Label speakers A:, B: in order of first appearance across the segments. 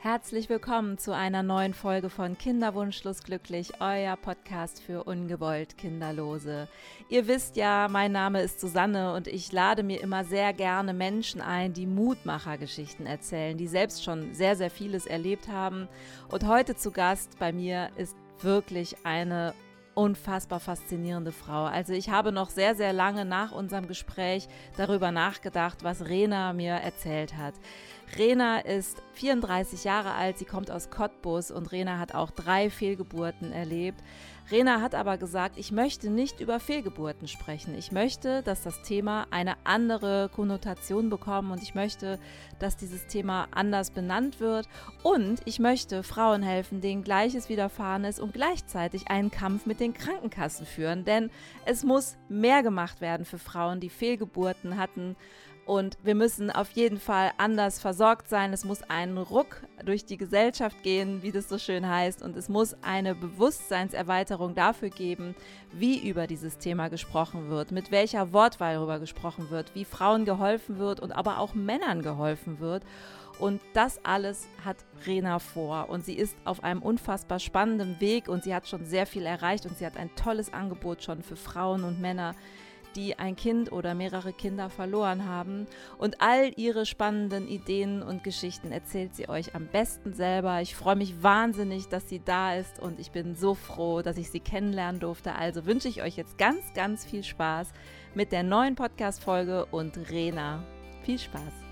A: Herzlich willkommen zu einer neuen Folge von Kinderwunschlos glücklich, euer Podcast für ungewollt Kinderlose. Ihr wisst ja, mein Name ist Susanne und ich lade mir immer sehr gerne Menschen ein, die Mutmachergeschichten erzählen, die selbst schon sehr, sehr vieles erlebt haben. Und heute zu Gast bei mir ist wirklich eine unfassbar faszinierende Frau. Also ich habe noch sehr, sehr lange nach unserem Gespräch darüber nachgedacht, was Rena mir erzählt hat. Rena ist 34 Jahre alt, sie kommt aus Cottbus und Rena hat auch drei Fehlgeburten erlebt. Rena hat aber gesagt, ich möchte nicht über Fehlgeburten sprechen. Ich möchte, dass das Thema eine andere Konnotation bekommt und ich möchte, dass dieses Thema anders benannt wird. Und ich möchte Frauen helfen, denen Gleiches widerfahren ist und gleichzeitig einen Kampf mit den Krankenkassen führen. Denn es muss mehr gemacht werden für Frauen, die Fehlgeburten hatten und wir müssen auf jeden Fall anders versorgt sein. Es muss einen Ruck durch die Gesellschaft gehen, wie das so schön heißt. Und es muss eine Bewusstseinserweiterung dafür geben, wie über dieses Thema gesprochen wird, mit welcher Wortwahl darüber gesprochen wird, wie Frauen geholfen wird und aber auch Männern geholfen wird. Und das alles hat Rena vor. Und sie ist auf einem unfassbar spannenden Weg und sie hat schon sehr viel erreicht und sie hat ein tolles Angebot schon für Frauen und Männer die ein Kind oder mehrere Kinder verloren haben. Und all ihre spannenden Ideen und Geschichten erzählt sie euch am besten selber. Ich freue mich wahnsinnig, dass sie da ist und ich bin so froh, dass ich sie kennenlernen durfte. Also wünsche ich euch jetzt ganz, ganz viel Spaß mit der neuen Podcast-Folge und Rena. Viel Spaß!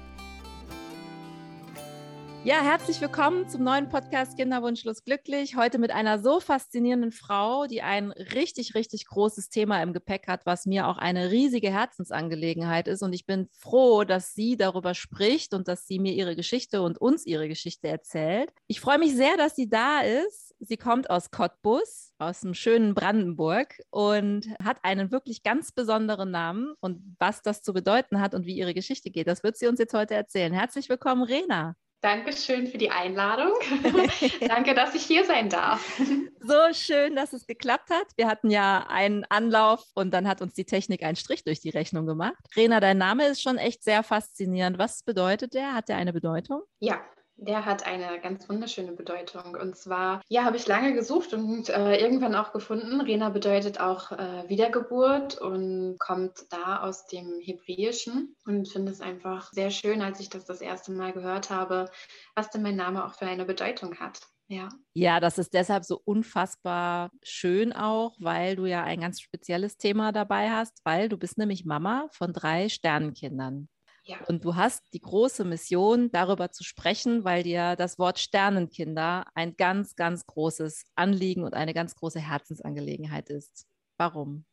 A: Ja, herzlich willkommen zum neuen Podcast Kinderwunschlos glücklich. Heute mit einer so faszinierenden Frau, die ein richtig, richtig großes Thema im Gepäck hat, was mir auch eine riesige Herzensangelegenheit ist. Und ich bin froh, dass sie darüber spricht und dass sie mir ihre Geschichte und uns ihre Geschichte erzählt. Ich freue mich sehr, dass sie da ist. Sie kommt aus Cottbus, aus dem schönen Brandenburg und hat einen wirklich ganz besonderen Namen. Und was das zu bedeuten hat und wie ihre Geschichte geht, das wird sie uns jetzt heute erzählen. Herzlich willkommen, Rena.
B: Dankeschön für die Einladung. Danke, dass ich hier sein darf.
A: So schön, dass es geklappt hat. Wir hatten ja einen Anlauf und dann hat uns die Technik einen Strich durch die Rechnung gemacht. Rena, dein Name ist schon echt sehr faszinierend. Was bedeutet der? Hat der eine Bedeutung?
B: Ja, der hat eine ganz wunderschöne Bedeutung. Und zwar, ja, habe ich lange gesucht und äh, irgendwann auch gefunden. Rena bedeutet auch äh, Wiedergeburt und kommt da aus dem Hebräischen. Und finde es einfach sehr schön, als ich das das erste Mal gehört habe, was denn mein Name auch für eine Bedeutung hat. Ja.
A: ja, das ist deshalb so unfassbar schön auch, weil du ja ein ganz spezielles Thema dabei hast, weil du bist nämlich Mama von drei Sternenkindern. Ja. Und du hast die große Mission, darüber zu sprechen, weil dir das Wort Sternenkinder ein ganz, ganz großes Anliegen und eine ganz große Herzensangelegenheit ist. Warum?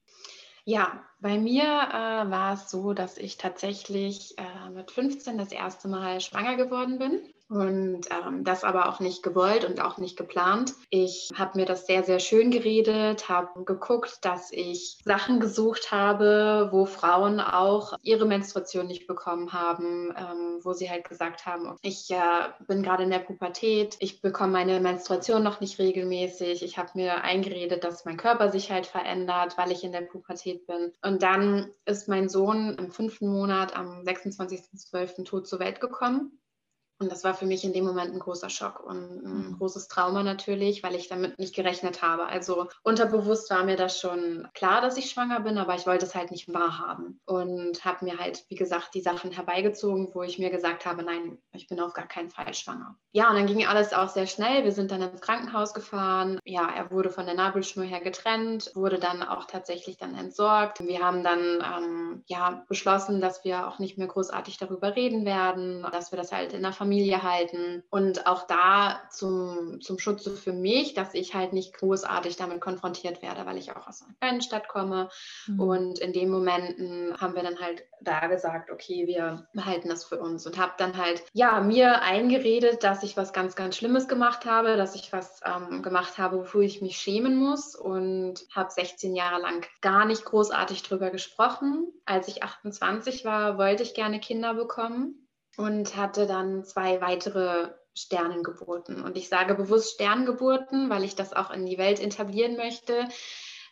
B: Ja, bei mir äh, war es so, dass ich tatsächlich äh, mit 15 das erste Mal schwanger geworden bin und ähm, das aber auch nicht gewollt und auch nicht geplant. Ich habe mir das sehr, sehr schön geredet, habe geguckt, dass ich Sachen gesucht habe, wo Frauen auch ihre Menstruation nicht bekommen haben, ähm, wo sie halt gesagt haben, ich äh, bin gerade in der Pubertät, ich bekomme meine Menstruation noch nicht regelmäßig. Ich habe mir eingeredet, dass mein Körper sich halt verändert, weil ich in der Pubertät bin. Und dann ist mein Sohn im fünften Monat am 26.12. tot zur Welt gekommen. Und das war für mich in dem Moment ein großer Schock und ein mhm. großes Trauma natürlich, weil ich damit nicht gerechnet habe. Also unterbewusst war mir das schon klar, dass ich schwanger bin, aber ich wollte es halt nicht wahrhaben. Und habe mir halt, wie gesagt, die Sachen herbeigezogen, wo ich mir gesagt habe, nein, ich bin auf gar keinen Fall schwanger. Ja, und dann ging alles auch sehr schnell. Wir sind dann ins Krankenhaus gefahren. Ja, er wurde von der Nabelschnur her getrennt, wurde dann auch tatsächlich dann entsorgt. Wir haben dann ähm, ja beschlossen, dass wir auch nicht mehr großartig darüber reden werden, dass wir das halt in der Familie Familie halten. Und auch da zum, zum Schutze für mich, dass ich halt nicht großartig damit konfrontiert werde, weil ich auch aus einer kleinen Stadt komme. Mhm. Und in den Momenten haben wir dann halt da gesagt, okay, wir behalten das für uns und habe dann halt, ja, mir eingeredet, dass ich was ganz, ganz Schlimmes gemacht habe, dass ich was ähm, gemacht habe, wofür ich mich schämen muss und habe 16 Jahre lang gar nicht großartig drüber gesprochen. Als ich 28 war, wollte ich gerne Kinder bekommen und hatte dann zwei weitere Sternengeburten. Und ich sage bewusst Sterngeburten, weil ich das auch in die Welt etablieren möchte,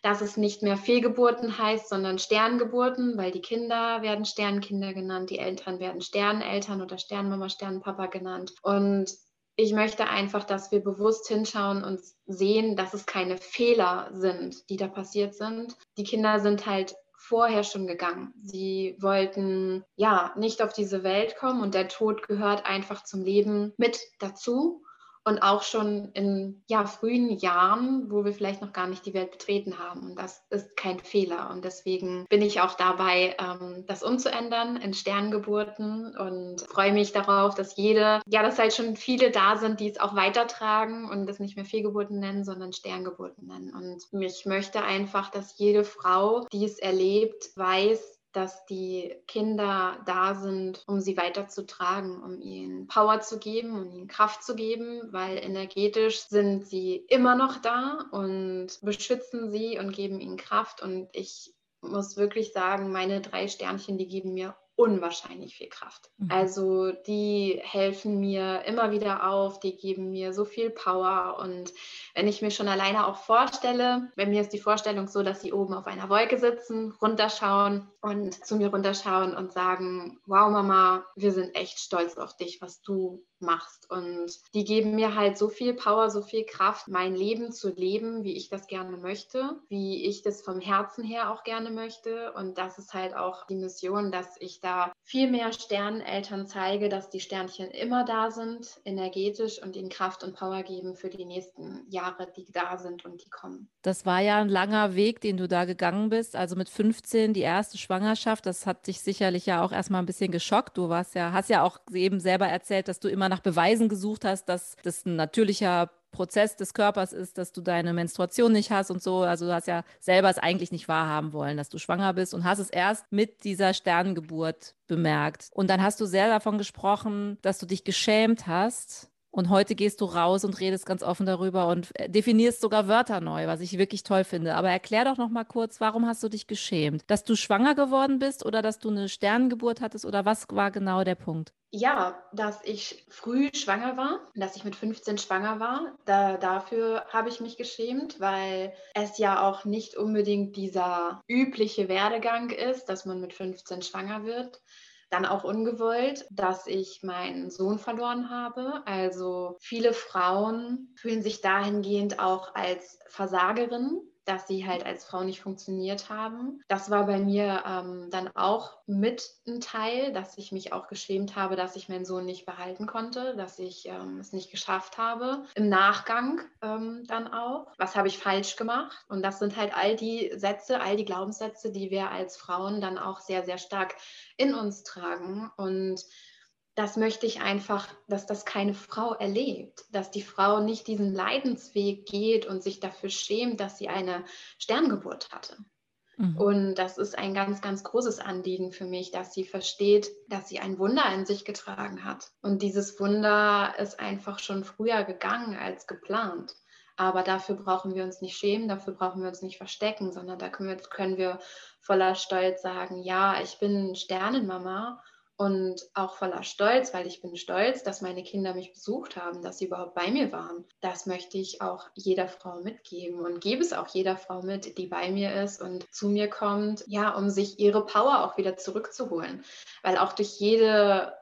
B: dass es nicht mehr Fehlgeburten heißt, sondern Sterngeburten, weil die Kinder werden Sternkinder genannt, die Eltern werden Sterneltern oder Sternmama, Sternpapa genannt. Und ich möchte einfach, dass wir bewusst hinschauen und sehen, dass es keine Fehler sind, die da passiert sind. Die Kinder sind halt vorher schon gegangen. Sie wollten ja nicht auf diese Welt kommen und der Tod gehört einfach zum Leben mit dazu und auch schon in ja, frühen Jahren, wo wir vielleicht noch gar nicht die Welt betreten haben. Und das ist kein Fehler. Und deswegen bin ich auch dabei, ähm, das umzuändern in Sterngeburten und freue mich darauf, dass jede, ja, dass halt schon viele da sind, die es auch weitertragen und das nicht mehr Fehlgeburten nennen, sondern Sterngeburten nennen. Und ich möchte einfach, dass jede Frau, die es erlebt, weiß, dass die Kinder da sind, um sie weiterzutragen, um ihnen Power zu geben, um ihnen Kraft zu geben, weil energetisch sind sie immer noch da und beschützen sie und geben ihnen Kraft. Und ich muss wirklich sagen, meine drei Sternchen, die geben mir unwahrscheinlich viel Kraft. Mhm. Also die helfen mir immer wieder auf, die geben mir so viel Power und wenn ich mir schon alleine auch vorstelle, bei mir ist die Vorstellung so, dass sie oben auf einer Wolke sitzen, runterschauen und zu mir runterschauen und sagen, wow Mama, wir sind echt stolz auf dich, was du machst. Und die geben mir halt so viel Power, so viel Kraft, mein Leben zu leben, wie ich das gerne möchte, wie ich das vom Herzen her auch gerne möchte. Und das ist halt auch die Mission, dass ich da viel mehr Sterneneltern zeige, dass die Sternchen immer da sind, energetisch und ihnen Kraft und Power geben für die nächsten Jahre, die da sind und die kommen.
A: Das war ja ein langer Weg, den du da gegangen bist. Also mit 15 die erste Schwangerschaft, das hat dich sicherlich ja auch erstmal ein bisschen geschockt. Du warst ja, hast ja auch eben selber erzählt, dass du immer nach Beweisen gesucht hast, dass das ein natürlicher Prozess des Körpers ist, dass du deine Menstruation nicht hast und so. Also du hast ja selber es eigentlich nicht wahrhaben wollen, dass du schwanger bist und hast es erst mit dieser Sternengeburt bemerkt. Und dann hast du sehr davon gesprochen, dass du dich geschämt hast und heute gehst du raus und redest ganz offen darüber und äh, definierst sogar Wörter neu, was ich wirklich toll finde. Aber erklär doch noch mal kurz, warum hast du dich geschämt? Dass du schwanger geworden bist oder dass du eine Sternengeburt hattest oder was war genau der Punkt?
B: Ja, dass ich früh schwanger war, dass ich mit 15 schwanger war. Da, dafür habe ich mich geschämt, weil es ja auch nicht unbedingt dieser übliche Werdegang ist, dass man mit 15 schwanger wird dann auch ungewollt, dass ich meinen Sohn verloren habe. Also viele Frauen fühlen sich dahingehend auch als Versagerin dass sie halt als Frau nicht funktioniert haben. Das war bei mir ähm, dann auch mit ein Teil, dass ich mich auch geschämt habe, dass ich meinen Sohn nicht behalten konnte, dass ich ähm, es nicht geschafft habe. Im Nachgang ähm, dann auch, was habe ich falsch gemacht? Und das sind halt all die Sätze, all die Glaubenssätze, die wir als Frauen dann auch sehr, sehr stark in uns tragen. Und das möchte ich einfach, dass das keine Frau erlebt, dass die Frau nicht diesen Leidensweg geht und sich dafür schämt, dass sie eine Sterngeburt hatte. Mhm. Und das ist ein ganz, ganz großes Anliegen für mich, dass sie versteht, dass sie ein Wunder in sich getragen hat. Und dieses Wunder ist einfach schon früher gegangen als geplant. Aber dafür brauchen wir uns nicht schämen, dafür brauchen wir uns nicht verstecken, sondern da können wir, können wir voller Stolz sagen, ja, ich bin Sternenmama und auch voller Stolz, weil ich bin stolz, dass meine Kinder mich besucht haben, dass sie überhaupt bei mir waren. Das möchte ich auch jeder Frau mitgeben und gebe es auch jeder Frau mit, die bei mir ist und zu mir kommt, ja, um sich ihre Power auch wieder zurückzuholen. Weil auch durch jede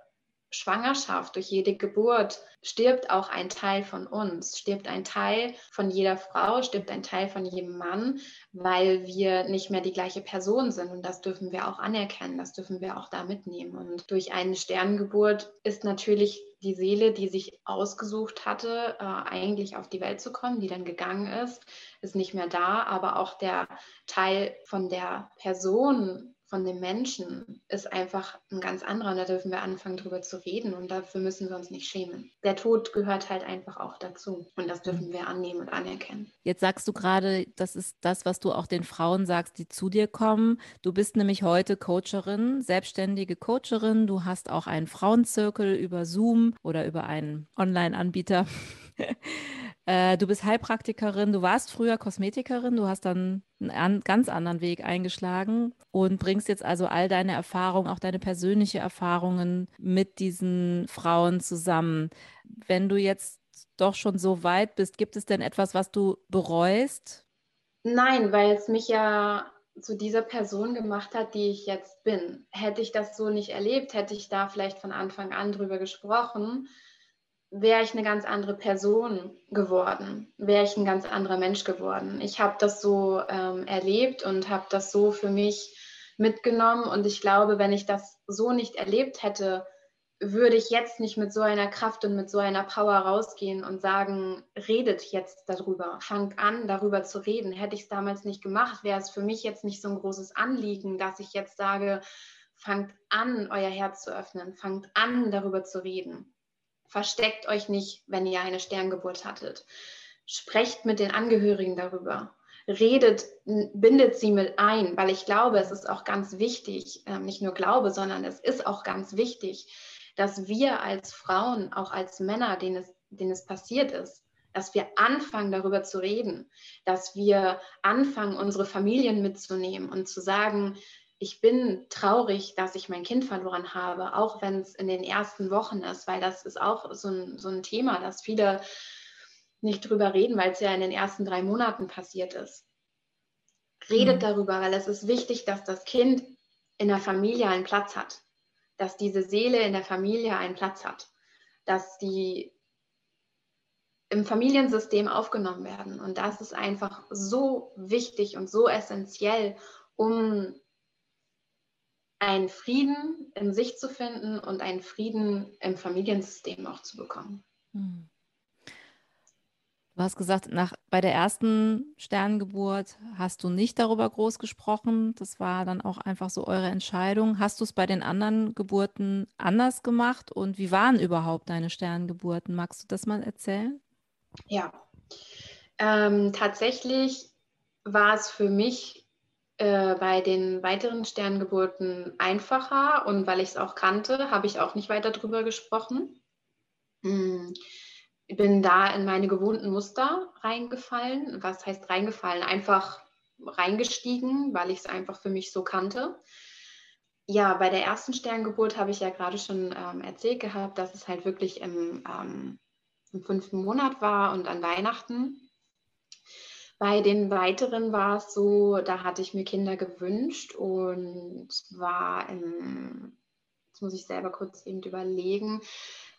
B: Schwangerschaft, durch jede Geburt stirbt auch ein Teil von uns, stirbt ein Teil von jeder Frau, stirbt ein Teil von jedem Mann, weil wir nicht mehr die gleiche Person sind. Und das dürfen wir auch anerkennen, das dürfen wir auch da mitnehmen. Und durch eine Sternengeburt ist natürlich die Seele, die sich ausgesucht hatte, äh, eigentlich auf die Welt zu kommen, die dann gegangen ist, ist nicht mehr da. Aber auch der Teil von der Person, von dem Menschen ist einfach ein ganz anderer und da dürfen wir anfangen drüber zu reden und dafür müssen wir uns nicht schämen. Der Tod gehört halt einfach auch dazu und das dürfen wir annehmen und anerkennen.
A: Jetzt sagst du gerade, das ist das, was du auch den Frauen sagst, die zu dir kommen. Du bist nämlich heute Coacherin, selbstständige Coacherin. Du hast auch einen Frauenzirkel über Zoom oder über einen Online-Anbieter. Äh, du bist Heilpraktikerin, du warst früher Kosmetikerin, du hast dann einen an, ganz anderen Weg eingeschlagen und bringst jetzt also all deine Erfahrungen, auch deine persönlichen Erfahrungen mit diesen Frauen zusammen. Wenn du jetzt doch schon so weit bist, gibt es denn etwas, was du bereust?
B: Nein, weil es mich ja zu dieser Person gemacht hat, die ich jetzt bin. Hätte ich das so nicht erlebt, hätte ich da vielleicht von Anfang an drüber gesprochen, wäre ich eine ganz andere Person geworden, wäre ich ein ganz anderer Mensch geworden. Ich habe das so ähm, erlebt und habe das so für mich mitgenommen. Und ich glaube, wenn ich das so nicht erlebt hätte, würde ich jetzt nicht mit so einer Kraft und mit so einer Power rausgehen und sagen, redet jetzt darüber, fangt an, darüber zu reden. Hätte ich es damals nicht gemacht, wäre es für mich jetzt nicht so ein großes Anliegen, dass ich jetzt sage, fangt an, euer Herz zu öffnen, fangt an, darüber zu reden. Versteckt euch nicht, wenn ihr eine Sterngeburt hattet. Sprecht mit den Angehörigen darüber. Redet, bindet sie mit ein, weil ich glaube, es ist auch ganz wichtig, ähm, nicht nur glaube, sondern es ist auch ganz wichtig, dass wir als Frauen, auch als Männer, denen es, denen es passiert ist, dass wir anfangen, darüber zu reden, dass wir anfangen, unsere Familien mitzunehmen und zu sagen, ich bin traurig, dass ich mein Kind verloren habe, auch wenn es in den ersten Wochen ist, weil das ist auch so ein, so ein Thema, dass viele nicht drüber reden, weil es ja in den ersten drei Monaten passiert ist. Redet mhm. darüber, weil es ist wichtig, dass das Kind in der Familie einen Platz hat, dass diese Seele in der Familie einen Platz hat, dass die im Familiensystem aufgenommen werden. Und das ist einfach so wichtig und so essentiell, um einen Frieden in sich zu finden und einen Frieden im Familiensystem auch zu bekommen. Hm.
A: Du hast gesagt, nach, bei der ersten Sternengeburt hast du nicht darüber groß gesprochen. Das war dann auch einfach so eure Entscheidung. Hast du es bei den anderen Geburten anders gemacht? Und wie waren überhaupt deine Sternengeburten? Magst du das mal erzählen?
B: Ja, ähm, tatsächlich war es für mich äh, bei den weiteren Sterngeburten einfacher und weil ich es auch kannte, habe ich auch nicht weiter drüber gesprochen. Hm. Ich bin da in meine gewohnten Muster reingefallen. Was heißt reingefallen? Einfach reingestiegen, weil ich es einfach für mich so kannte. Ja, bei der ersten Sterngeburt habe ich ja gerade schon ähm, erzählt gehabt, dass es halt wirklich im, ähm, im fünften Monat war und an Weihnachten. Bei den weiteren war es so, da hatte ich mir Kinder gewünscht und war im, jetzt muss ich selber kurz eben überlegen,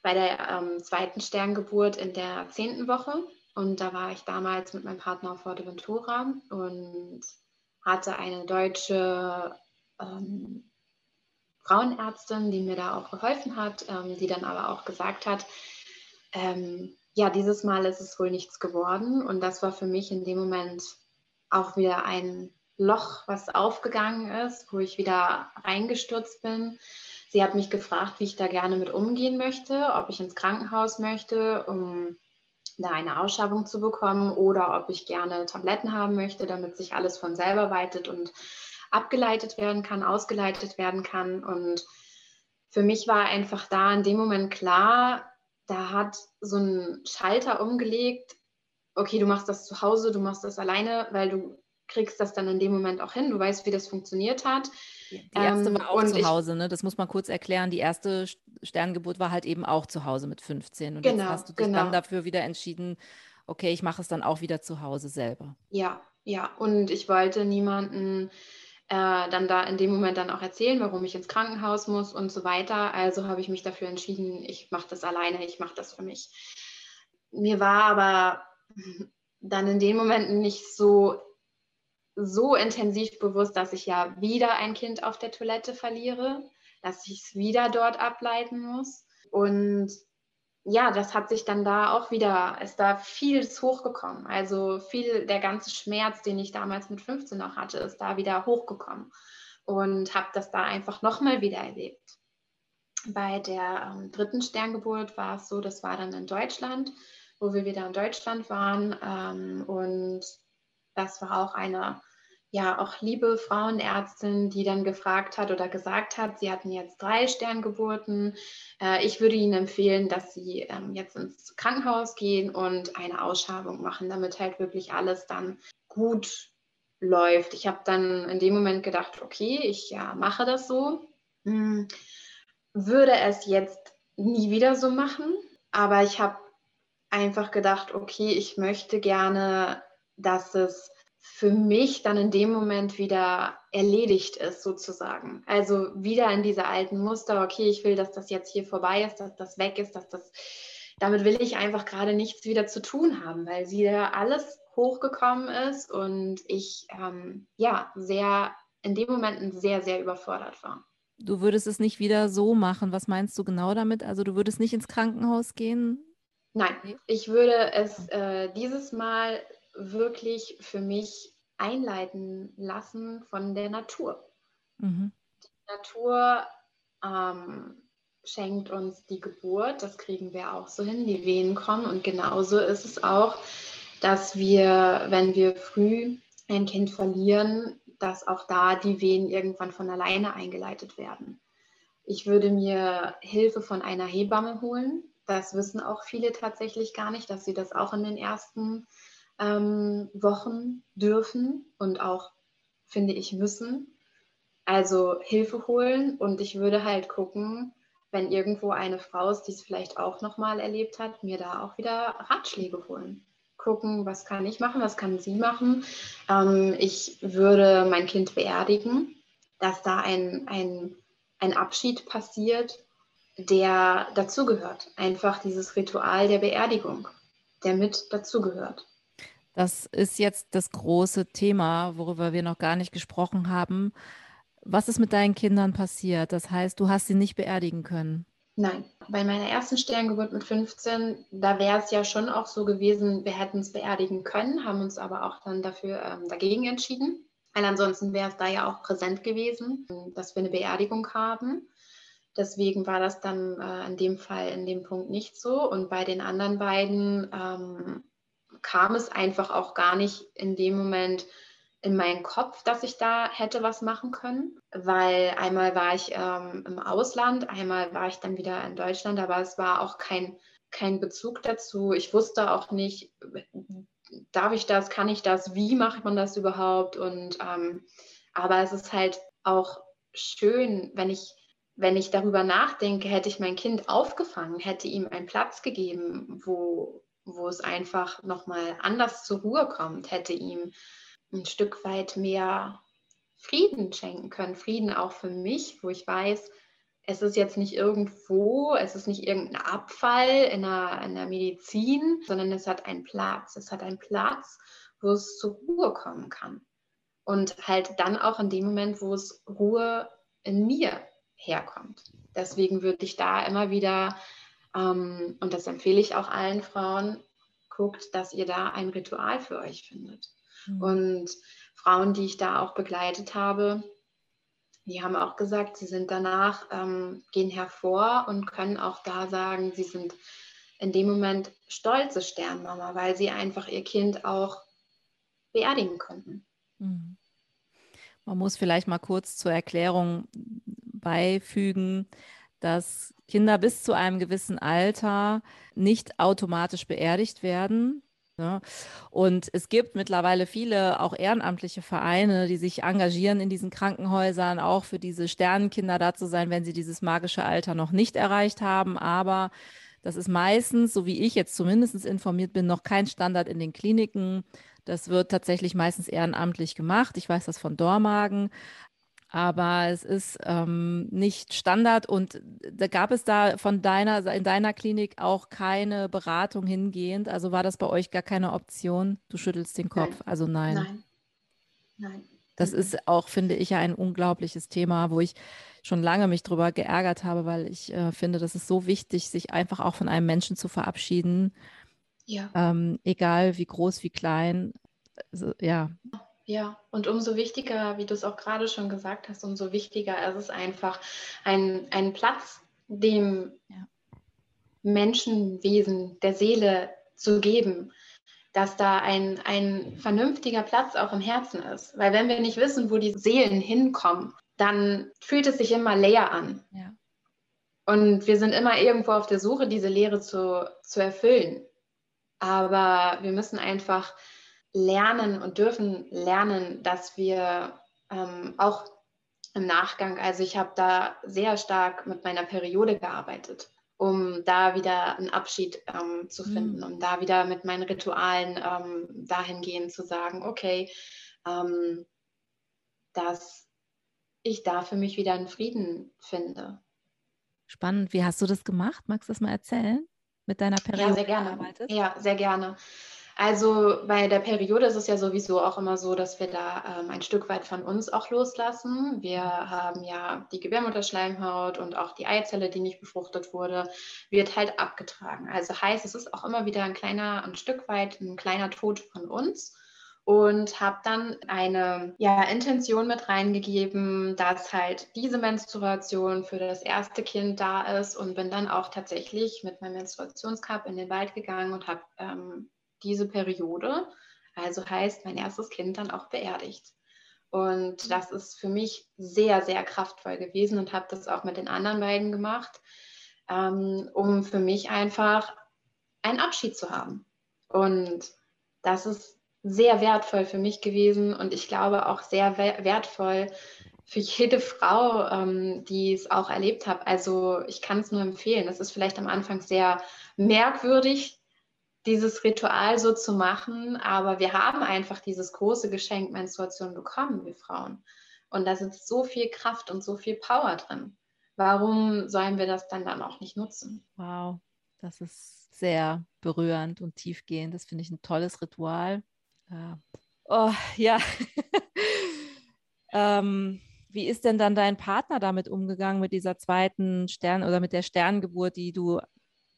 B: bei der ähm, zweiten Sterngeburt in der zehnten Woche. Und da war ich damals mit meinem Partner auf Forteventura und hatte eine deutsche ähm, Frauenärztin, die mir da auch geholfen hat, ähm, die dann aber auch gesagt hat, ähm, ja, dieses Mal ist es wohl nichts geworden. Und das war für mich in dem Moment auch wieder ein Loch, was aufgegangen ist, wo ich wieder reingestürzt bin. Sie hat mich gefragt, wie ich da gerne mit umgehen möchte, ob ich ins Krankenhaus möchte, um da eine Ausschabung zu bekommen oder ob ich gerne Tabletten haben möchte, damit sich alles von selber weitet und abgeleitet werden kann, ausgeleitet werden kann. Und für mich war einfach da in dem Moment klar, da hat so ein Schalter umgelegt, okay, du machst das zu Hause, du machst das alleine, weil du kriegst das dann in dem Moment auch hin, du weißt, wie das funktioniert hat.
A: Die erste ähm, war auch zu Hause, ne? Das muss man kurz erklären. Die erste Sterngeburt war halt eben auch zu Hause mit 15. Und genau, jetzt hast du dich genau. dann dafür wieder entschieden, okay, ich mache es dann auch wieder zu Hause selber.
B: Ja, ja. Und ich wollte niemanden äh, dann da in dem Moment dann auch erzählen, warum ich ins Krankenhaus muss und so weiter. Also habe ich mich dafür entschieden, ich mache das alleine, ich mache das für mich. Mir war aber dann in den Momenten nicht so so intensiv bewusst, dass ich ja wieder ein Kind auf der Toilette verliere, dass ich es wieder dort ableiten muss. Und ja, das hat sich dann da auch wieder, ist da vieles hochgekommen. Also viel, der ganze Schmerz, den ich damals mit 15 noch hatte, ist da wieder hochgekommen und habe das da einfach nochmal wieder erlebt. Bei der ähm, dritten Sterngeburt war es so, das war dann in Deutschland, wo wir wieder in Deutschland waren ähm, und das war auch eine ja auch liebe Frauenärztin, die dann gefragt hat oder gesagt hat, sie hatten jetzt drei Sterngeburten. Äh, ich würde Ihnen empfehlen, dass Sie ähm, jetzt ins Krankenhaus gehen und eine Ausschabung machen, damit halt wirklich alles dann gut läuft. Ich habe dann in dem Moment gedacht, okay, ich ja, mache das so. Hm, würde es jetzt nie wieder so machen, aber ich habe einfach gedacht, okay, ich möchte gerne, dass es für mich dann in dem Moment wieder erledigt ist, sozusagen. Also wieder in diese alten Muster, okay, ich will, dass das jetzt hier vorbei ist, dass das weg ist, dass das damit will ich einfach gerade nichts wieder zu tun haben, weil sie da alles hochgekommen ist und ich ähm, ja sehr in dem Moment sehr, sehr überfordert war.
A: Du würdest es nicht wieder so machen. Was meinst du genau damit? Also du würdest nicht ins Krankenhaus gehen?
B: Nein, ich würde es äh, dieses Mal wirklich für mich einleiten lassen von der Natur. Mhm. Die Natur ähm, schenkt uns die Geburt, das kriegen wir auch so hin, die Wehen kommen. Und genauso ist es auch, dass wir, wenn wir früh ein Kind verlieren, dass auch da die Wehen irgendwann von alleine eingeleitet werden. Ich würde mir Hilfe von einer Hebamme holen. Das wissen auch viele tatsächlich gar nicht, dass sie das auch in den ersten ähm, Wochen dürfen und auch, finde ich, müssen. Also Hilfe holen und ich würde halt gucken, wenn irgendwo eine Frau ist, die es vielleicht auch nochmal erlebt hat, mir da auch wieder Ratschläge holen gucken, was kann ich machen, was kann sie machen. Ähm, ich würde mein Kind beerdigen, dass da ein, ein, ein Abschied passiert, der dazugehört. Einfach dieses Ritual der Beerdigung, der mit dazugehört.
A: Das ist jetzt das große Thema, worüber wir noch gar nicht gesprochen haben. Was ist mit deinen Kindern passiert? Das heißt, du hast sie nicht beerdigen können.
B: Nein, bei meiner ersten Sterngeburt mit 15, da wäre es ja schon auch so gewesen, wir hätten es beerdigen können, haben uns aber auch dann dafür ähm, dagegen entschieden. Weil ansonsten wäre es da ja auch präsent gewesen, dass wir eine Beerdigung haben. Deswegen war das dann äh, in dem Fall in dem Punkt nicht so. Und bei den anderen beiden ähm, kam es einfach auch gar nicht in dem Moment in meinen Kopf, dass ich da hätte was machen können, weil einmal war ich ähm, im Ausland, einmal war ich dann wieder in Deutschland, aber es war auch kein, kein Bezug dazu. Ich wusste auch nicht, darf ich das, kann ich das, wie macht man das überhaupt? Und ähm, aber es ist halt auch schön, wenn ich wenn ich darüber nachdenke, hätte ich mein Kind aufgefangen, hätte ihm einen Platz gegeben, wo, wo es einfach nochmal anders zur Ruhe kommt, hätte ihm ein Stück weit mehr Frieden schenken können. Frieden auch für mich, wo ich weiß, es ist jetzt nicht irgendwo, es ist nicht irgendein Abfall in der, in der Medizin, sondern es hat einen Platz. Es hat einen Platz, wo es zur Ruhe kommen kann. Und halt dann auch in dem Moment, wo es Ruhe in mir herkommt. Deswegen würde ich da immer wieder, ähm, und das empfehle ich auch allen Frauen, guckt, dass ihr da ein Ritual für euch findet. Mhm. Und Frauen, die ich da auch begleitet habe, die haben auch gesagt, sie sind danach, ähm, gehen hervor und können auch da sagen, sie sind in dem Moment stolze Sternmama, weil sie einfach ihr Kind auch beerdigen konnten. Mhm.
A: Man muss vielleicht mal kurz zur Erklärung beifügen, dass Kinder bis zu einem gewissen Alter nicht automatisch beerdigt werden, Ne? Und es gibt mittlerweile viele auch ehrenamtliche Vereine, die sich engagieren in diesen Krankenhäusern, auch für diese Sternenkinder da zu sein, wenn sie dieses magische Alter noch nicht erreicht haben. Aber das ist meistens, so wie ich jetzt zumindest informiert bin, noch kein Standard in den Kliniken. Das wird tatsächlich meistens ehrenamtlich gemacht. Ich weiß das von Dormagen aber es ist ähm, nicht Standard und da gab es da von deiner, in deiner Klinik auch keine Beratung hingehend. Also war das bei euch gar keine Option? Du schüttelst den Kopf. Nein. Also nein.
B: Nein. Nein.
A: Das ist auch, finde ich, ja ein unglaubliches Thema, wo ich schon lange mich drüber geärgert habe, weil ich äh, finde, das ist so wichtig, sich einfach auch von einem Menschen zu verabschieden. Ja. Ähm, egal wie groß, wie klein. Also, ja.
B: Ja, und umso wichtiger, wie du es auch gerade schon gesagt hast, umso wichtiger ist es einfach, einen, einen Platz dem ja. Menschenwesen, der Seele zu geben, dass da ein, ein vernünftiger Platz auch im Herzen ist. Weil wenn wir nicht wissen, wo die Seelen hinkommen, dann fühlt es sich immer leer an. Ja. Und wir sind immer irgendwo auf der Suche, diese Leere zu, zu erfüllen. Aber wir müssen einfach lernen und dürfen lernen, dass wir ähm, auch im Nachgang, also ich habe da sehr stark mit meiner Periode gearbeitet, um da wieder einen Abschied ähm, zu mhm. finden, mhm. um da wieder mit meinen Ritualen ähm, dahingehend zu sagen, okay, ähm, dass ich da für mich wieder einen Frieden finde.
A: Spannend. Wie hast du das gemacht? Magst du das mal erzählen? mit deiner Periode
B: ja, sehr gerne. Ja, sehr gerne. Also bei der Periode ist es ja sowieso auch immer so, dass wir da ähm, ein Stück weit von uns auch loslassen. Wir haben ja die Gebärmutterschleimhaut und auch die Eizelle, die nicht befruchtet wurde, wird halt abgetragen. Also heißt, es ist auch immer wieder ein kleiner, ein Stück weit ein kleiner Tod von uns und habe dann eine ja, Intention mit reingegeben, dass halt diese Menstruation für das erste Kind da ist und bin dann auch tatsächlich mit meinem Menstruationscup in den Wald gegangen und habe ähm, diese Periode, also heißt mein erstes Kind dann auch beerdigt. Und das ist für mich sehr, sehr kraftvoll gewesen und habe das auch mit den anderen beiden gemacht, ähm, um für mich einfach einen Abschied zu haben. Und das ist sehr wertvoll für mich gewesen und ich glaube auch sehr wertvoll für jede Frau, ähm, die es auch erlebt hat. Also ich kann es nur empfehlen. Es ist vielleicht am Anfang sehr merkwürdig, dieses Ritual so zu machen, aber wir haben einfach dieses große Geschenk Menstruation bekommen, wir Frauen. Und da sitzt so viel Kraft und so viel Power drin. Warum sollen wir das dann dann auch nicht nutzen?
A: Wow, das ist sehr berührend und tiefgehend. Das finde ich ein tolles Ritual. Ja. Oh, ja. ähm, wie ist denn dann dein Partner damit umgegangen, mit dieser zweiten Stern oder mit der Sterngeburt, die du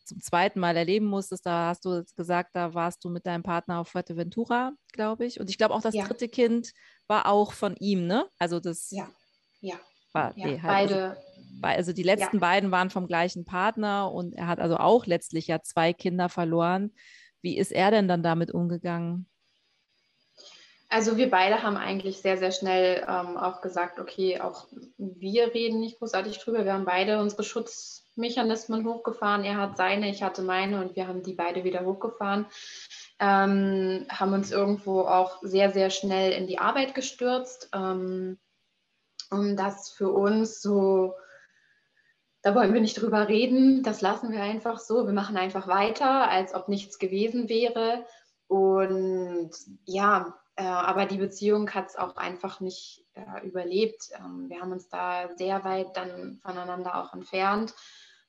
A: zum zweiten Mal erleben musstest. Da hast du gesagt, da warst du mit deinem Partner auf Fuerteventura, glaube ich. Und ich glaube auch das ja. dritte Kind war auch von ihm, ne? Also das.
B: Ja, ja.
A: War, ja nee, halt, beide. Also, also, die letzten beiden waren vom gleichen Partner und er hat also auch letztlich ja zwei Kinder verloren. Wie ist er denn dann damit umgegangen?
B: Also wir beide haben eigentlich sehr, sehr schnell ähm, auch gesagt, okay, auch wir reden nicht großartig drüber. Wir haben beide unsere Schutzmechanismen hochgefahren. Er hat seine, ich hatte meine und wir haben die beide wieder hochgefahren. Ähm, haben uns irgendwo auch sehr, sehr schnell in die Arbeit gestürzt. Ähm, und das für uns so, da wollen wir nicht drüber reden, das lassen wir einfach so. Wir machen einfach weiter, als ob nichts gewesen wäre. Und ja, äh, aber die Beziehung hat es auch einfach nicht äh, überlebt. Ähm, wir haben uns da sehr weit dann voneinander auch entfernt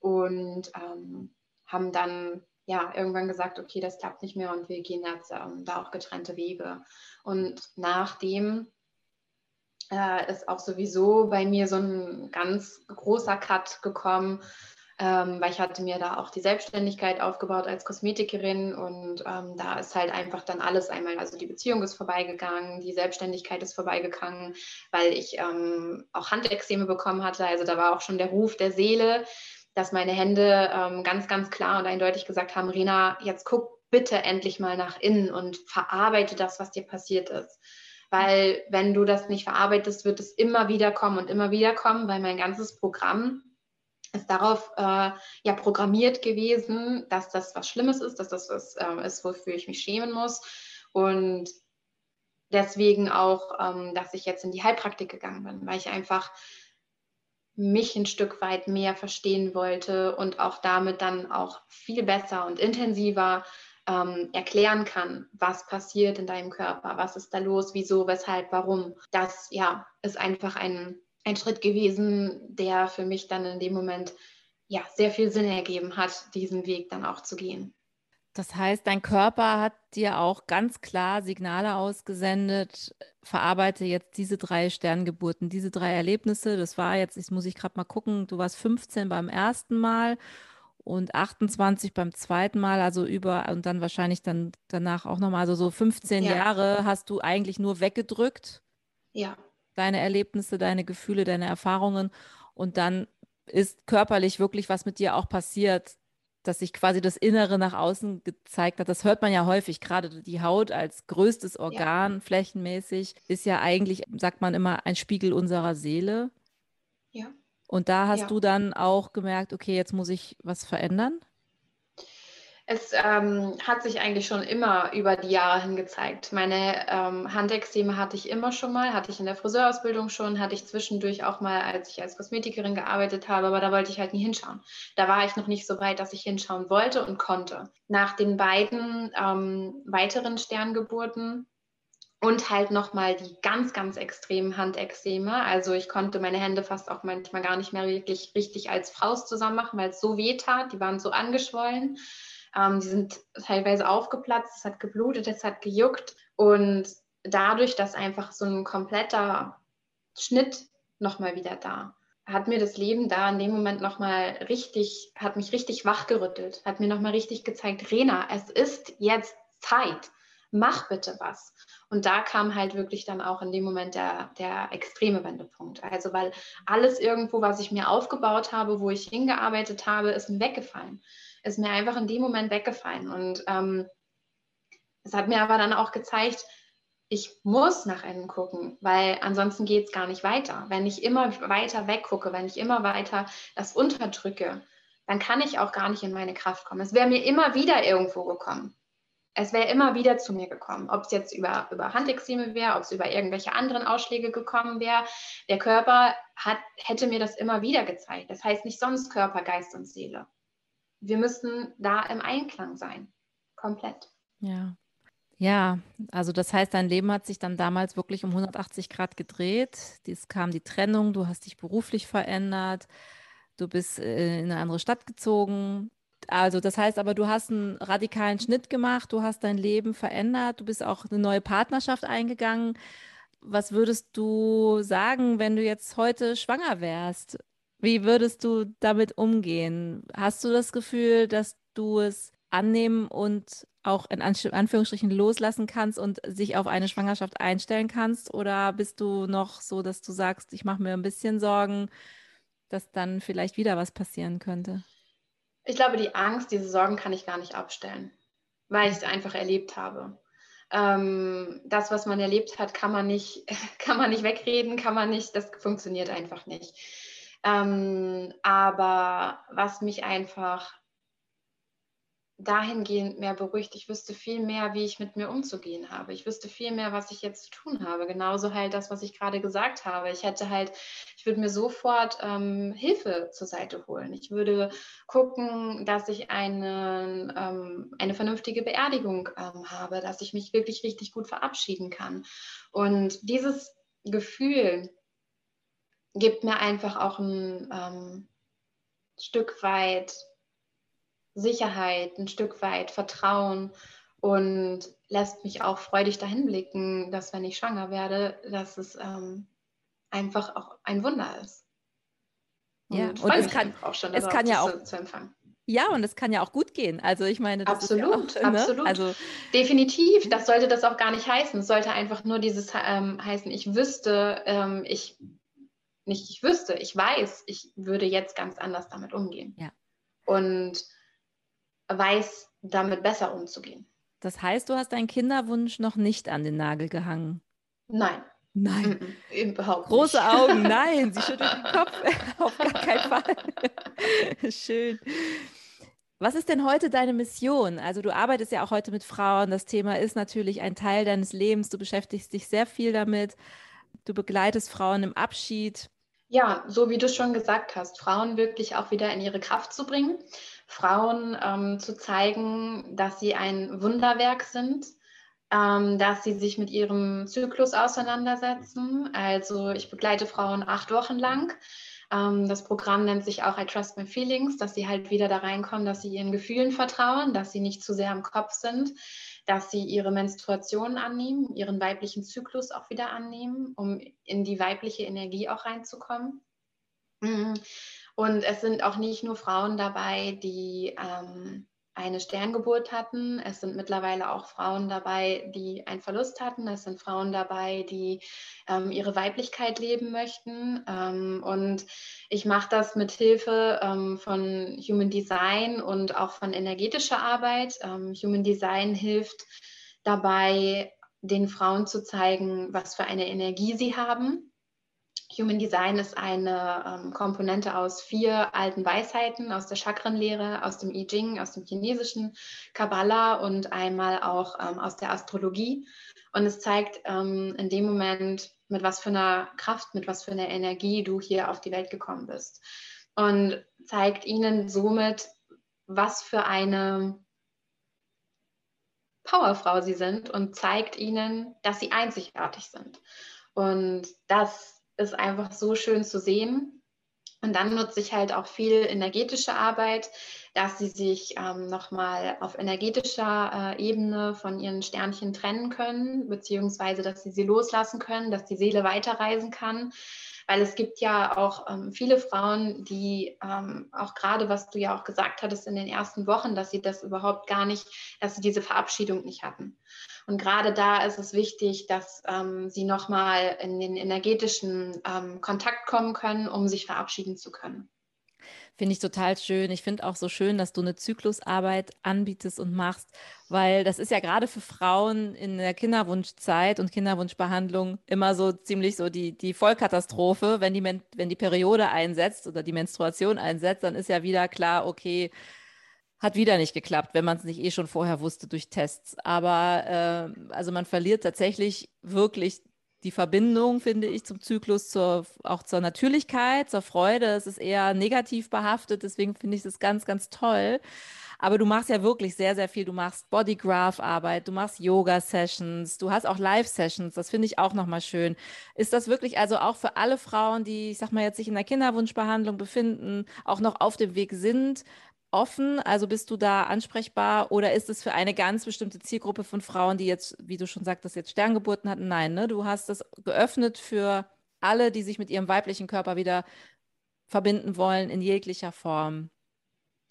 B: und ähm, haben dann ja irgendwann gesagt, okay, das klappt nicht mehr und wir gehen jetzt ähm, da auch getrennte Wege. Und nachdem äh, ist auch sowieso bei mir so ein ganz großer Cut gekommen, ähm, weil ich hatte mir da auch die Selbstständigkeit aufgebaut als Kosmetikerin und ähm, da ist halt einfach dann alles einmal, also die Beziehung ist vorbeigegangen, die Selbstständigkeit ist vorbeigegangen, weil ich ähm, auch Handexeme bekommen hatte, also da war auch schon der Ruf der Seele, dass meine Hände ähm, ganz, ganz klar und eindeutig gesagt haben, Rena, jetzt guck bitte endlich mal nach innen und verarbeite das, was dir passiert ist. Weil wenn du das nicht verarbeitest, wird es immer wieder kommen und immer wieder kommen, weil mein ganzes Programm ist darauf äh, ja programmiert gewesen, dass das was Schlimmes ist, dass das was äh, ist, wofür ich mich schämen muss. Und deswegen auch, ähm, dass ich jetzt in die Heilpraktik gegangen bin, weil ich einfach mich ein Stück weit mehr verstehen wollte und auch damit dann auch viel besser und intensiver ähm, erklären kann, was passiert in deinem Körper, was ist da los, wieso, weshalb, warum. Das ja ist einfach ein ein Schritt gewesen, der für mich dann in dem Moment ja sehr viel Sinn ergeben hat, diesen Weg dann auch zu gehen.
A: Das heißt, dein Körper hat dir auch ganz klar Signale ausgesendet, verarbeite jetzt diese drei Sterngeburten, diese drei Erlebnisse. Das war jetzt, ich muss ich gerade mal gucken, du warst 15 beim ersten Mal und 28 beim zweiten Mal, also über und dann wahrscheinlich dann danach auch nochmal, also so 15 ja. Jahre hast du eigentlich nur weggedrückt.
B: Ja
A: deine Erlebnisse, deine Gefühle, deine Erfahrungen und dann ist körperlich wirklich was mit dir auch passiert, dass sich quasi das Innere nach außen gezeigt hat. Das hört man ja häufig, gerade die Haut als größtes Organ ja. flächenmäßig ist ja eigentlich, sagt man immer, ein Spiegel unserer Seele.
B: Ja.
A: Und da hast ja. du dann auch gemerkt, okay, jetzt muss ich was verändern?
B: Es ähm, hat sich eigentlich schon immer über die Jahre hin gezeigt. Meine ähm, Handextreme hatte ich immer schon mal, hatte ich in der Friseurausbildung schon, hatte ich zwischendurch auch mal, als ich als Kosmetikerin gearbeitet habe, aber da wollte ich halt nie hinschauen. Da war ich noch nicht so weit, dass ich hinschauen wollte und konnte. Nach den beiden ähm, weiteren Sterngeburten und halt nochmal die ganz, ganz extremen Handextreme. Also ich konnte meine Hände fast auch manchmal gar nicht mehr wirklich richtig als Faust zusammen machen, weil es so weh tat. Die waren so angeschwollen. Ähm, die sind teilweise aufgeplatzt, es hat geblutet, es hat gejuckt. Und dadurch, dass einfach so ein kompletter Schnitt nochmal wieder da, hat mir das Leben da in dem Moment nochmal richtig, hat mich richtig wachgerüttelt, hat mir nochmal richtig gezeigt, Rena, es ist jetzt Zeit mach bitte was. Und da kam halt wirklich dann auch in dem Moment der, der extreme Wendepunkt. Also weil alles irgendwo, was ich mir aufgebaut habe, wo ich hingearbeitet habe, ist mir weggefallen. Ist mir einfach in dem Moment weggefallen. Und ähm, es hat mir aber dann auch gezeigt, ich muss nach innen gucken, weil ansonsten geht es gar nicht weiter. Wenn ich immer weiter weggucke, wenn ich immer weiter das unterdrücke, dann kann ich auch gar nicht in meine Kraft kommen. Es wäre mir immer wieder irgendwo gekommen es wäre immer wieder zu mir gekommen, ob es jetzt über, über Handextreme wäre, ob es über irgendwelche anderen Ausschläge gekommen wäre. Der Körper hat, hätte mir das immer wieder gezeigt. Das heißt nicht sonst Körper, Geist und Seele. Wir müssten da im Einklang sein. Komplett.
A: Ja. Ja, also das heißt, dein Leben hat sich dann damals wirklich um 180 Grad gedreht. Es kam die Trennung, du hast dich beruflich verändert, du bist äh, in eine andere Stadt gezogen, also das heißt aber, du hast einen radikalen Schnitt gemacht, du hast dein Leben verändert, du bist auch eine neue Partnerschaft eingegangen. Was würdest du sagen, wenn du jetzt heute schwanger wärst? Wie würdest du damit umgehen? Hast du das Gefühl, dass du es annehmen und auch in Anführungsstrichen loslassen kannst und sich auf eine Schwangerschaft einstellen kannst? Oder bist du noch so, dass du sagst, ich mache mir ein bisschen Sorgen, dass dann vielleicht wieder was passieren könnte?
B: Ich glaube, die Angst, diese Sorgen kann ich gar nicht abstellen, weil ich es einfach erlebt habe. Ähm, das, was man erlebt hat, kann man nicht, kann man nicht wegreden, kann man nicht, das funktioniert einfach nicht. Ähm, aber was mich einfach dahingehend mehr beruhigt. Ich wüsste viel mehr, wie ich mit mir umzugehen habe. Ich wüsste viel mehr, was ich jetzt zu tun habe. Genauso halt das, was ich gerade gesagt habe. Ich hätte halt, ich würde mir sofort ähm, Hilfe zur Seite holen. Ich würde gucken, dass ich eine, ähm, eine vernünftige Beerdigung ähm, habe, dass ich mich wirklich richtig gut verabschieden kann. Und dieses Gefühl gibt mir einfach auch ein ähm, Stück weit Sicherheit, ein Stück weit Vertrauen und lässt mich auch freudig dahin blicken, dass wenn ich schwanger werde, dass es ähm, einfach auch ein Wunder ist.
A: Und ja, und es kann, auch schon es kann ja auch zu, zu empfangen. Ja, und es kann ja auch gut gehen. Also ich meine,
B: das absolut, ist ja auch, ne? absolut. Also definitiv. Das sollte das auch gar nicht heißen. Es sollte einfach nur dieses ähm, heißen. Ich wüsste, ähm, ich nicht, ich wüsste, ich weiß, ich würde jetzt ganz anders damit umgehen.
A: Ja.
B: Und weiß, damit besser umzugehen.
A: Das heißt, du hast deinen Kinderwunsch noch nicht an den Nagel gehangen?
B: Nein.
A: Nein.
B: Überhaupt
A: Große
B: nicht.
A: Augen, nein. Sie schüttelt den Kopf. Auf gar keinen Fall. Schön. Was ist denn heute deine Mission? Also du arbeitest ja auch heute mit Frauen. Das Thema ist natürlich ein Teil deines Lebens. Du beschäftigst dich sehr viel damit. Du begleitest Frauen im Abschied.
B: Ja, so wie du schon gesagt hast, Frauen wirklich auch wieder in ihre Kraft zu bringen, Frauen ähm, zu zeigen, dass sie ein Wunderwerk sind, ähm, dass sie sich mit ihrem Zyklus auseinandersetzen. Also ich begleite Frauen acht Wochen lang. Ähm, das Programm nennt sich auch I Trust My Feelings, dass sie halt wieder da reinkommen, dass sie ihren Gefühlen vertrauen, dass sie nicht zu sehr im Kopf sind, dass sie ihre Menstruation annehmen, ihren weiblichen Zyklus auch wieder annehmen, um in die weibliche Energie auch reinzukommen. Mhm. Und es sind auch nicht nur Frauen dabei, die ähm, eine Sterngeburt hatten. Es sind mittlerweile auch Frauen dabei, die einen Verlust hatten. Es sind Frauen dabei, die ähm, ihre Weiblichkeit leben möchten. Ähm, und ich mache das mit Hilfe ähm, von Human Design und auch von energetischer Arbeit. Ähm, Human Design hilft dabei, den Frauen zu zeigen, was für eine Energie sie haben Human Design ist eine ähm, Komponente aus vier alten Weisheiten, aus der Chakrenlehre, aus dem I Ching, aus dem chinesischen Kabbalah und einmal auch ähm, aus der Astrologie. Und es zeigt ähm, in dem Moment, mit was für einer Kraft, mit was für einer Energie du hier auf die Welt gekommen bist. Und zeigt ihnen somit, was für eine Powerfrau sie sind und zeigt ihnen, dass sie einzigartig sind. Und das ist einfach so schön zu sehen. Und dann nutze ich halt auch viel energetische Arbeit, dass sie sich ähm, nochmal auf energetischer äh, Ebene von ihren Sternchen trennen können, beziehungsweise dass sie sie loslassen können, dass die Seele weiterreisen kann. Weil es gibt ja auch ähm, viele Frauen, die ähm, auch gerade, was du ja auch gesagt hattest in den ersten Wochen, dass sie das überhaupt gar nicht, dass sie diese Verabschiedung nicht hatten. Und gerade da ist es wichtig, dass ähm, sie nochmal in den energetischen ähm, Kontakt kommen können, um sich verabschieden zu können.
A: Finde ich total schön. Ich finde auch so schön, dass du eine Zyklusarbeit anbietest und machst, weil das ist ja gerade für Frauen in der Kinderwunschzeit und Kinderwunschbehandlung immer so ziemlich so die, die Vollkatastrophe. Wenn die, wenn die Periode einsetzt oder die Menstruation einsetzt, dann ist ja wieder klar, okay, hat wieder nicht geklappt, wenn man es nicht eh schon vorher wusste durch Tests. Aber äh, also man verliert tatsächlich wirklich die Verbindung, finde ich, zum Zyklus, zur, auch zur Natürlichkeit, zur Freude. Es ist eher negativ behaftet, deswegen finde ich das ganz, ganz toll. Aber du machst ja wirklich sehr, sehr viel. Du machst Bodygraph-Arbeit, du machst Yoga-Sessions, du hast auch Live-Sessions. Das finde ich auch nochmal schön. Ist das wirklich also auch für alle Frauen, die, ich sag mal, jetzt sich in der Kinderwunschbehandlung befinden, auch noch auf dem Weg sind, offen? Also bist du da ansprechbar oder ist es für eine ganz bestimmte Zielgruppe von Frauen, die jetzt, wie du schon sagtest, jetzt Sterngeburten hatten? Nein, ne? du hast das geöffnet für alle, die sich mit ihrem weiblichen Körper wieder verbinden wollen in jeglicher Form.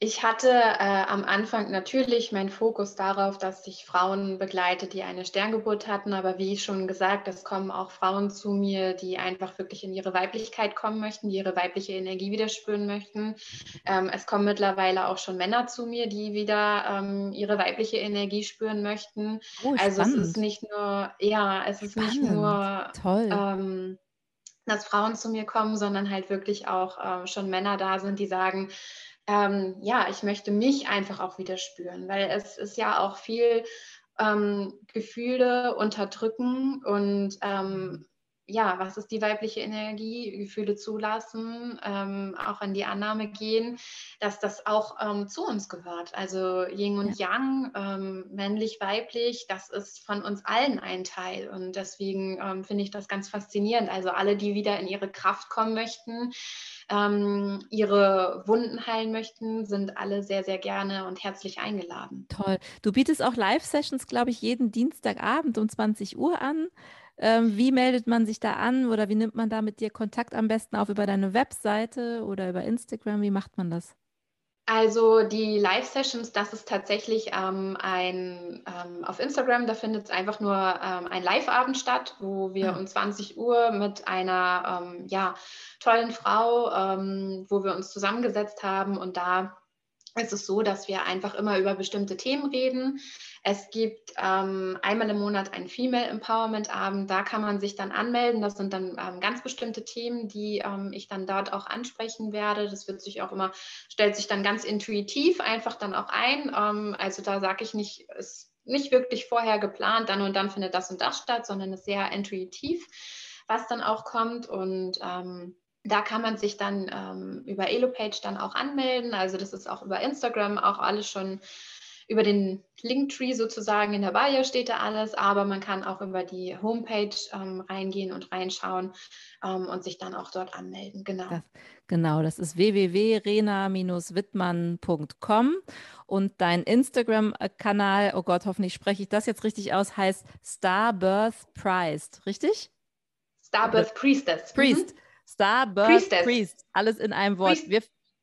B: Ich hatte äh, am Anfang natürlich meinen Fokus darauf, dass ich Frauen begleite, die eine Sterngeburt hatten. Aber wie schon gesagt, es kommen auch Frauen zu mir, die einfach wirklich in ihre Weiblichkeit kommen möchten, die ihre weibliche Energie wieder spüren möchten. Ähm, es kommen mittlerweile auch schon Männer zu mir, die wieder ähm, ihre weibliche Energie spüren möchten. Oh, also es ist nicht nur, ja, es ist spannend. nicht nur
A: Toll. Ähm,
B: dass Frauen zu mir kommen, sondern halt wirklich auch äh, schon Männer da sind, die sagen, ähm, ja, ich möchte mich einfach auch wieder spüren, weil es ist ja auch viel ähm, Gefühle unterdrücken und ähm, ja, was ist die weibliche Energie, Gefühle zulassen, ähm, auch in die Annahme gehen, dass das auch ähm, zu uns gehört. Also Yin und ja. Yang, ähm, männlich, weiblich, das ist von uns allen ein Teil. Und deswegen ähm, finde ich das ganz faszinierend. Also alle, die wieder in ihre Kraft kommen möchten, ähm, ihre Wunden heilen möchten, sind alle sehr, sehr gerne und herzlich eingeladen.
A: Toll. Du bietest auch Live-Sessions, glaube ich, jeden Dienstagabend um 20 Uhr an. Ähm, wie meldet man sich da an oder wie nimmt man da mit dir Kontakt am besten auf über deine Webseite oder über Instagram? Wie macht man das?
B: Also die Live-Sessions, das ist tatsächlich ähm, ein, ähm, auf Instagram, da findet es einfach nur ähm, ein Live-Abend statt, wo wir mhm. um 20 Uhr mit einer ähm, ja, tollen Frau, ähm, wo wir uns zusammengesetzt haben und da ist es so, dass wir einfach immer über bestimmte Themen reden. Es gibt ähm, einmal im Monat einen Female Empowerment Abend. Da kann man sich dann anmelden. Das sind dann ähm, ganz bestimmte Themen, die ähm, ich dann dort auch ansprechen werde. Das wird sich auch immer, stellt sich dann ganz intuitiv einfach dann auch ein. Ähm, also da sage ich nicht, ist nicht wirklich vorher geplant, dann und dann findet das und das statt, sondern ist sehr intuitiv, was dann auch kommt. Und ähm, da kann man sich dann ähm, über Elopage dann auch anmelden. Also das ist auch über Instagram auch alles schon über den Linktree sozusagen in der Bio steht da alles, aber man kann auch über die Homepage ähm, reingehen und reinschauen ähm, und sich dann auch dort anmelden. Genau.
A: Das, genau, das ist www.rena-wittmann.com und dein Instagram-Kanal, oh Gott, hoffentlich spreche ich das jetzt richtig aus, heißt Starbirth Priest, richtig?
B: Starbirth Priestess.
A: Priest. Mhm. Starbirth Priestess. Priest. Alles in einem Wort. Priest. Wir,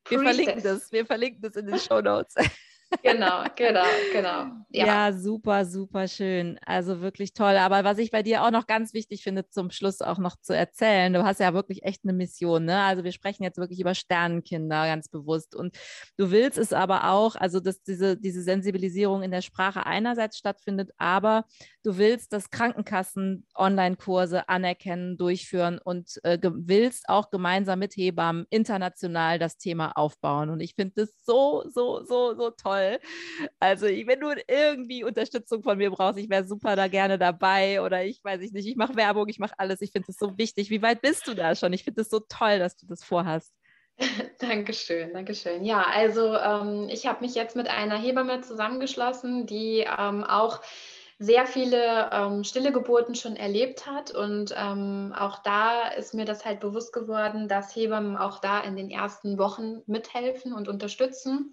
A: wir verlinken das. Wir verlinken das in den Show Notes.
B: Genau, genau, genau.
A: Ja. ja. super, super schön. Also wirklich toll. Aber was ich bei dir auch noch ganz wichtig finde, zum Schluss auch noch zu erzählen, du hast ja wirklich echt eine Mission. Ne? Also wir sprechen jetzt wirklich über Sternenkinder ganz bewusst. Und du willst es aber auch, also dass diese, diese Sensibilisierung in der Sprache einerseits stattfindet, aber du willst, dass Krankenkassen Online-Kurse anerkennen, durchführen und äh, willst auch gemeinsam mit Hebammen international das Thema aufbauen. Und ich finde das so, so, so, so toll toll. Also, wenn du irgendwie Unterstützung von mir brauchst, ich wäre super da gerne dabei oder ich weiß ich nicht, ich mache Werbung, ich mache alles. Ich finde es so wichtig. Wie weit bist du da schon? Ich finde es so toll, dass du das vorhast.
B: Dankeschön, Dankeschön. Ja, also ähm, ich habe mich jetzt mit einer Hebamme zusammengeschlossen, die ähm, auch sehr viele ähm, stille Geburten schon erlebt hat. Und ähm, auch da ist mir das halt bewusst geworden, dass Hebammen auch da in den ersten Wochen mithelfen und unterstützen.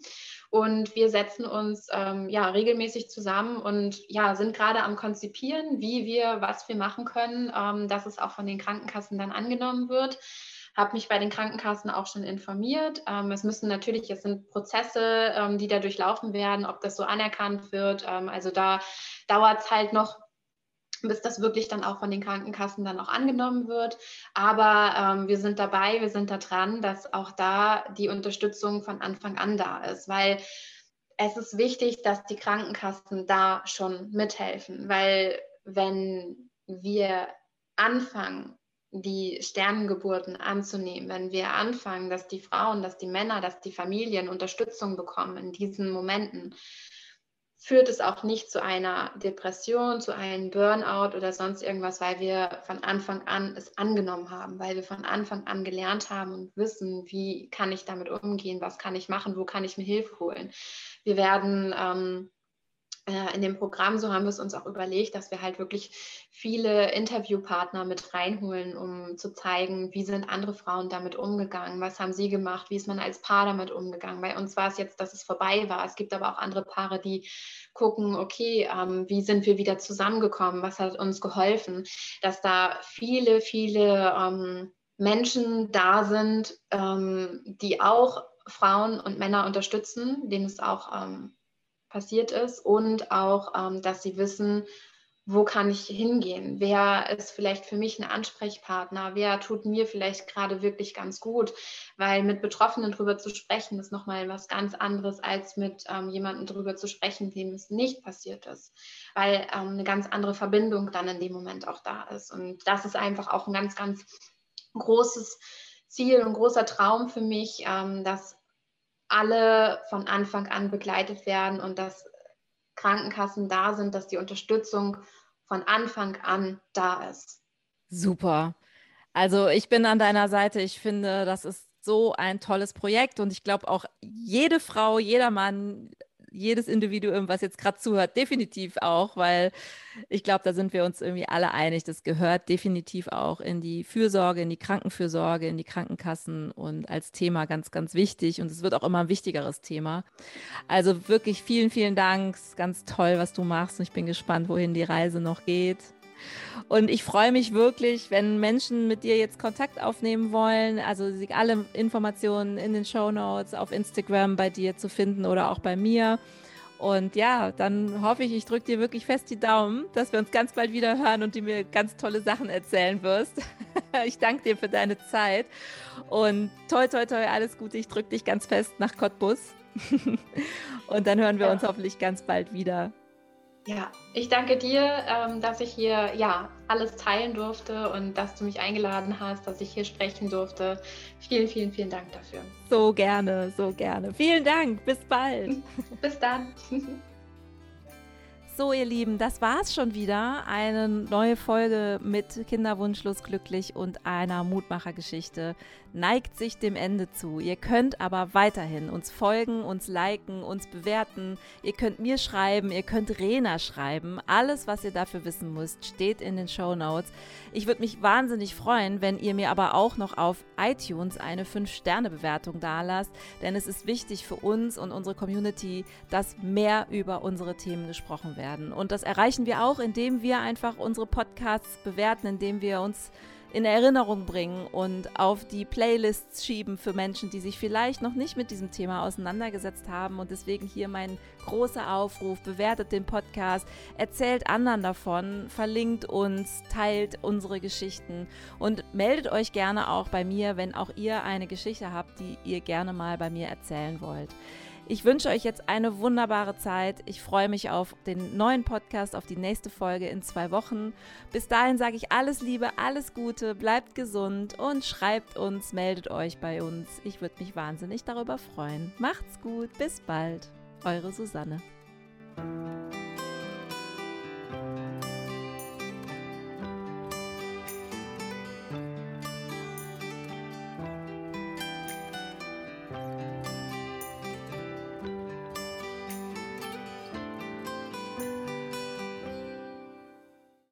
B: Und wir setzen uns ähm, ja regelmäßig zusammen und ja, sind gerade am Konzipieren, wie wir, was wir machen können, ähm, dass es auch von den Krankenkassen dann angenommen wird habe mich bei den Krankenkassen auch schon informiert. Ähm, es müssen natürlich, es sind Prozesse, ähm, die da durchlaufen werden, ob das so anerkannt wird. Ähm, also da dauert es halt noch, bis das wirklich dann auch von den Krankenkassen dann auch angenommen wird. Aber ähm, wir sind dabei, wir sind da dran, dass auch da die Unterstützung von Anfang an da ist, weil es ist wichtig, dass die Krankenkassen da schon mithelfen, weil wenn wir anfangen, die Sternengeburten anzunehmen, wenn wir anfangen, dass die Frauen, dass die Männer, dass die Familien Unterstützung bekommen in diesen Momenten, führt es auch nicht zu einer Depression, zu einem Burnout oder sonst irgendwas, weil wir von Anfang an es angenommen haben, weil wir von Anfang an gelernt haben und wissen, wie kann ich damit umgehen, was kann ich machen, wo kann ich mir Hilfe holen. Wir werden ähm, äh, in dem Programm, so haben wir es uns auch überlegt, dass wir halt wirklich viele Interviewpartner mit reinholen, um zu zeigen, wie sind andere Frauen damit umgegangen, was haben sie gemacht, wie ist man als Paar damit umgegangen. Bei uns war es jetzt, dass es vorbei war. Es gibt aber auch andere Paare, die gucken, okay, ähm, wie sind wir wieder zusammengekommen, was hat uns geholfen, dass da viele, viele ähm, Menschen da sind, ähm, die auch Frauen und Männer unterstützen, denen es auch ähm, passiert ist und auch, ähm, dass sie wissen, wo kann ich hingehen? Wer ist vielleicht für mich ein Ansprechpartner? Wer tut mir vielleicht gerade wirklich ganz gut? Weil mit Betroffenen darüber zu sprechen, ist nochmal was ganz anderes, als mit ähm, jemandem darüber zu sprechen, dem es nicht passiert ist. Weil ähm, eine ganz andere Verbindung dann in dem Moment auch da ist. Und das ist einfach auch ein ganz, ganz großes Ziel und großer Traum für mich, ähm, dass alle von Anfang an begleitet werden und dass Krankenkassen da sind, dass die Unterstützung von Anfang an da ist.
A: Super. Also ich bin an deiner Seite. Ich finde, das ist so ein tolles Projekt und ich glaube auch jede Frau, jeder Mann jedes Individuum, was jetzt gerade zuhört, definitiv auch, weil ich glaube, da sind wir uns irgendwie alle einig. Das gehört definitiv auch in die Fürsorge, in die Krankenfürsorge, in die Krankenkassen und als Thema ganz, ganz wichtig. Und es wird auch immer ein wichtigeres Thema. Also wirklich vielen, vielen Dank. Ganz toll, was du machst. Und ich bin gespannt, wohin die Reise noch geht. Und ich freue mich wirklich, wenn Menschen mit dir jetzt Kontakt aufnehmen wollen. Also alle Informationen in den Show Notes auf Instagram bei dir zu finden oder auch bei mir. Und ja, dann hoffe ich, ich drücke dir wirklich fest die Daumen, dass wir uns ganz bald wieder hören und du mir ganz tolle Sachen erzählen wirst. ich danke dir für deine Zeit und toi, toi, toi, alles Gute. Ich drücke dich ganz fest nach Cottbus. und dann hören wir uns hoffentlich ganz bald wieder.
B: Ja, ich danke dir, ähm, dass ich hier ja alles teilen durfte und dass du mich eingeladen hast, dass ich hier sprechen durfte. Vielen, vielen, vielen Dank dafür.
A: So gerne, so gerne. Vielen Dank. Bis bald.
B: Bis dann.
A: So, ihr Lieben, das war's schon wieder. Eine neue Folge mit Kinderwunschlos glücklich und einer Mutmachergeschichte neigt sich dem Ende zu. Ihr könnt aber weiterhin uns folgen, uns liken, uns bewerten. Ihr könnt mir schreiben, ihr könnt Rena schreiben. Alles, was ihr dafür wissen müsst, steht in den Show Notes. Ich würde mich wahnsinnig freuen, wenn ihr mir aber auch noch auf iTunes eine 5-Sterne-Bewertung dalasst, denn es ist wichtig für uns und unsere Community, dass mehr über unsere Themen gesprochen werden. Und das erreichen wir auch, indem wir einfach unsere Podcasts bewerten, indem wir uns in Erinnerung bringen und auf die Playlists schieben für Menschen, die sich vielleicht noch nicht mit diesem Thema auseinandergesetzt haben. Und deswegen hier mein großer Aufruf, bewertet den Podcast, erzählt anderen davon, verlinkt uns, teilt unsere Geschichten und meldet euch gerne auch bei mir, wenn auch ihr eine Geschichte habt, die ihr gerne mal bei mir erzählen wollt. Ich wünsche euch jetzt eine wunderbare Zeit. Ich freue mich auf den neuen Podcast, auf die nächste Folge in zwei Wochen. Bis dahin sage ich alles Liebe, alles Gute, bleibt gesund und schreibt uns, meldet euch bei uns. Ich würde mich wahnsinnig darüber freuen. Macht's gut, bis bald. Eure Susanne.